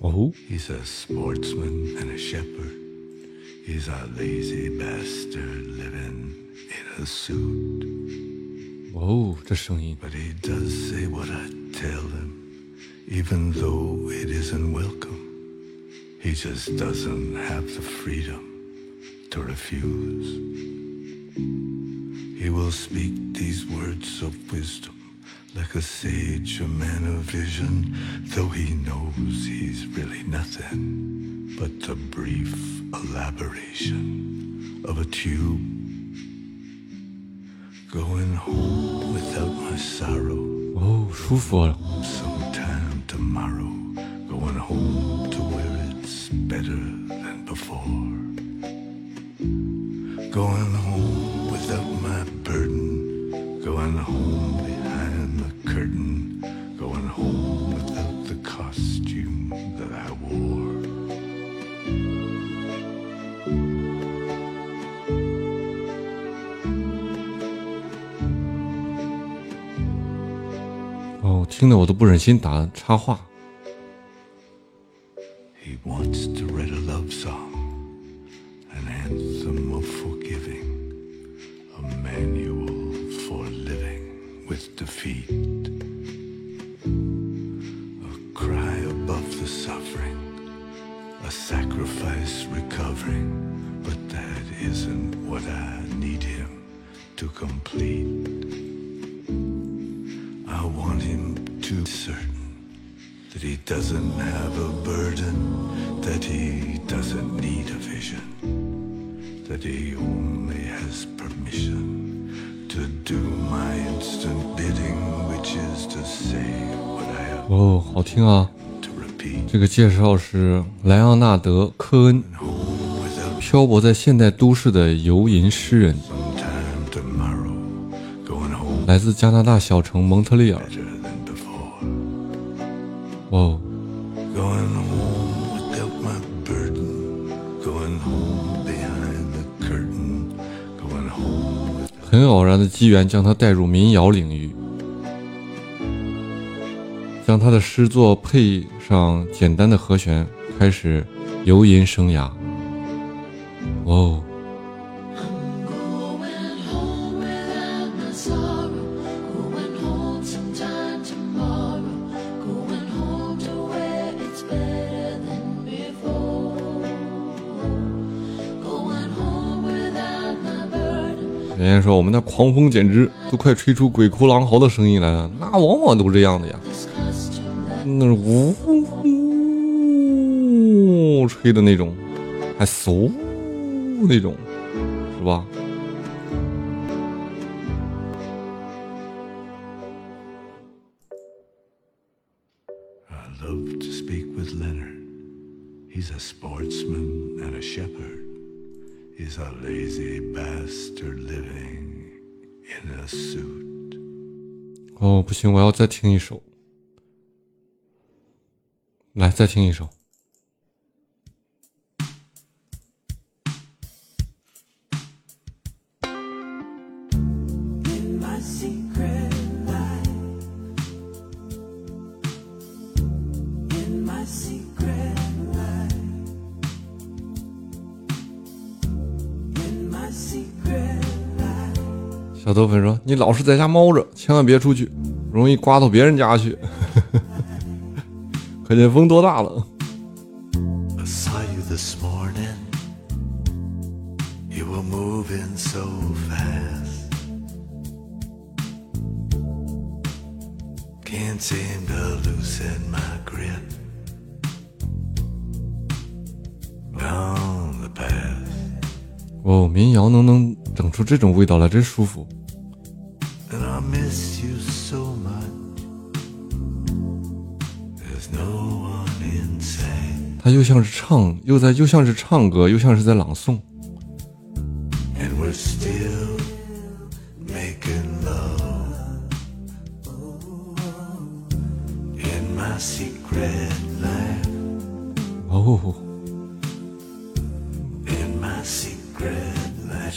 Leonard. 哦， He's a sportsman and a shepherd. He's a lazy bastard living in a suit. 哦，这声音， But he does say what I tell him, even though it isn't welcome. He just doesn't have the freedom to refuse. He will speak these words of wisdom like a sage, a man of vision, though he knows he's really nothing but the brief elaboration of a tube. Going home without my sorrow. 哦，舒服啊。 Sometime tomorrow, going home to where it's better than before. Going home 听得我都不忍心打插话。Him to be certain that he doesn't have a burden, that he doesn't need a vision, that he only has permission to do my instant bidding, which is to say what I have 哦，好听啊！to repeat. 这个介绍是莱昂纳德·科恩漂泊在现代都市的游吟诗人来自加拿大小城蒙特利尔。With 很偶然的机缘将他带入民谣领域，将他的诗作配上简单的和弦，开始游吟生涯。哦，人家说我们那狂风简直都快吹出鬼哭狼嚎的声音来了，那往往都这样的呀，This costume that 那呜呼呼吹的那种，还嗖那种，是吧？I love to speak with Leonard. He's a sportsman and a shepherd. He's a lazy bastard living in a suit. 哦，不行，我要再听一首。来，再听一首。 小豆粉说：“你老是在家猫着，千万别出去，容易刮到别人家去。可见风多大了。Can't seem to loosen my grip. Down the path. 哦，民谣能能整出这种味道来，真舒服。Inside. 它又像是唱，又在又像是唱歌，又像是在朗诵。And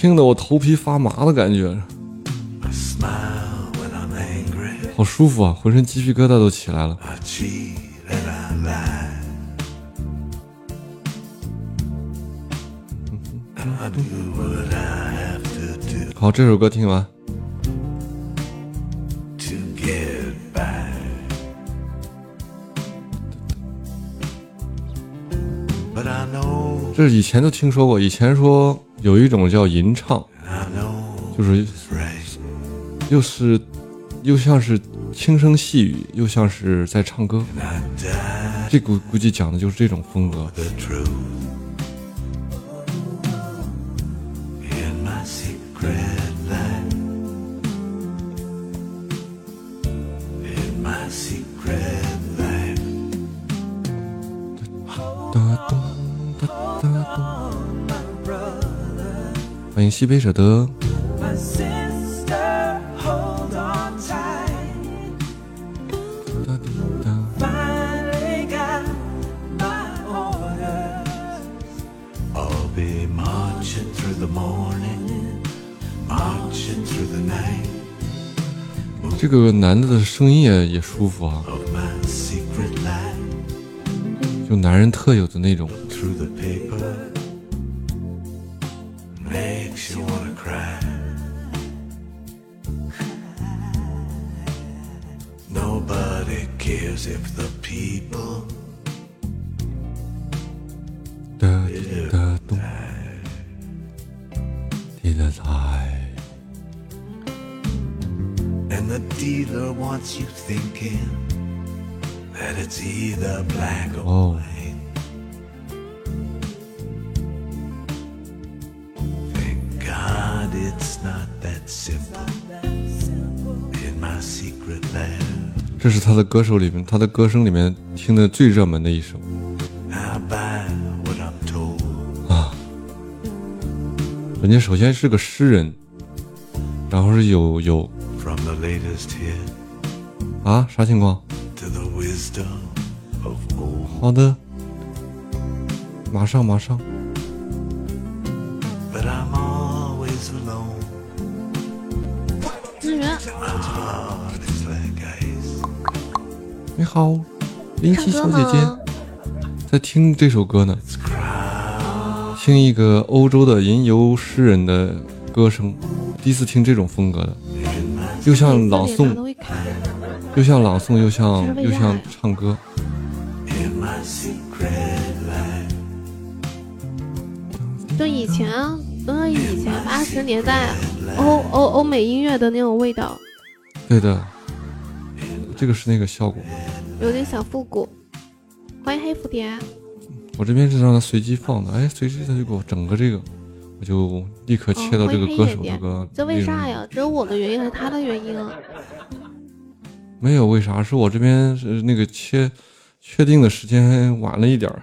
听得我头皮发麻的感觉。好舒服啊浑身鸡皮疙瘩都起来了。好这首歌听完。这以前都听说过，以前说有一种叫吟唱，就是又是又像是轻声细语，又像是在唱歌。这估估计讲的就是这种风格。欢迎西北舍得。这个男的的声音也也舒服啊，就男人特有的那种。makes you wanna cry. Nobody cares if the people da dealer high, And the dealer wants you thinking that it's either black or oh. white. 这是他的歌手里面，他的歌声里面听的最热门的一首。啊，人家首先是个诗人，然后是有有。啊，啥情况？好的，马上马上。你好，林夕小姐姐吗？在听这首歌呢.听一个欧洲的吟游诗人的歌声，第一次听这种风格的，又像朗诵。又像朗诵，又像又像唱歌。In my secret life. 就以前，嗯，以前八十年代欧欧欧美音乐的那种味道，对的，这个是那个效果。有点小复古。欢迎黑蝴蝶，我这边是让他随机放的，哎，随机他就给我整个这个，我就立刻切到这个歌手这个。这为啥？呀？只有我的原因还是他的原因啊？没有为啥，是我这边是那个切确定的时间晚了一点儿。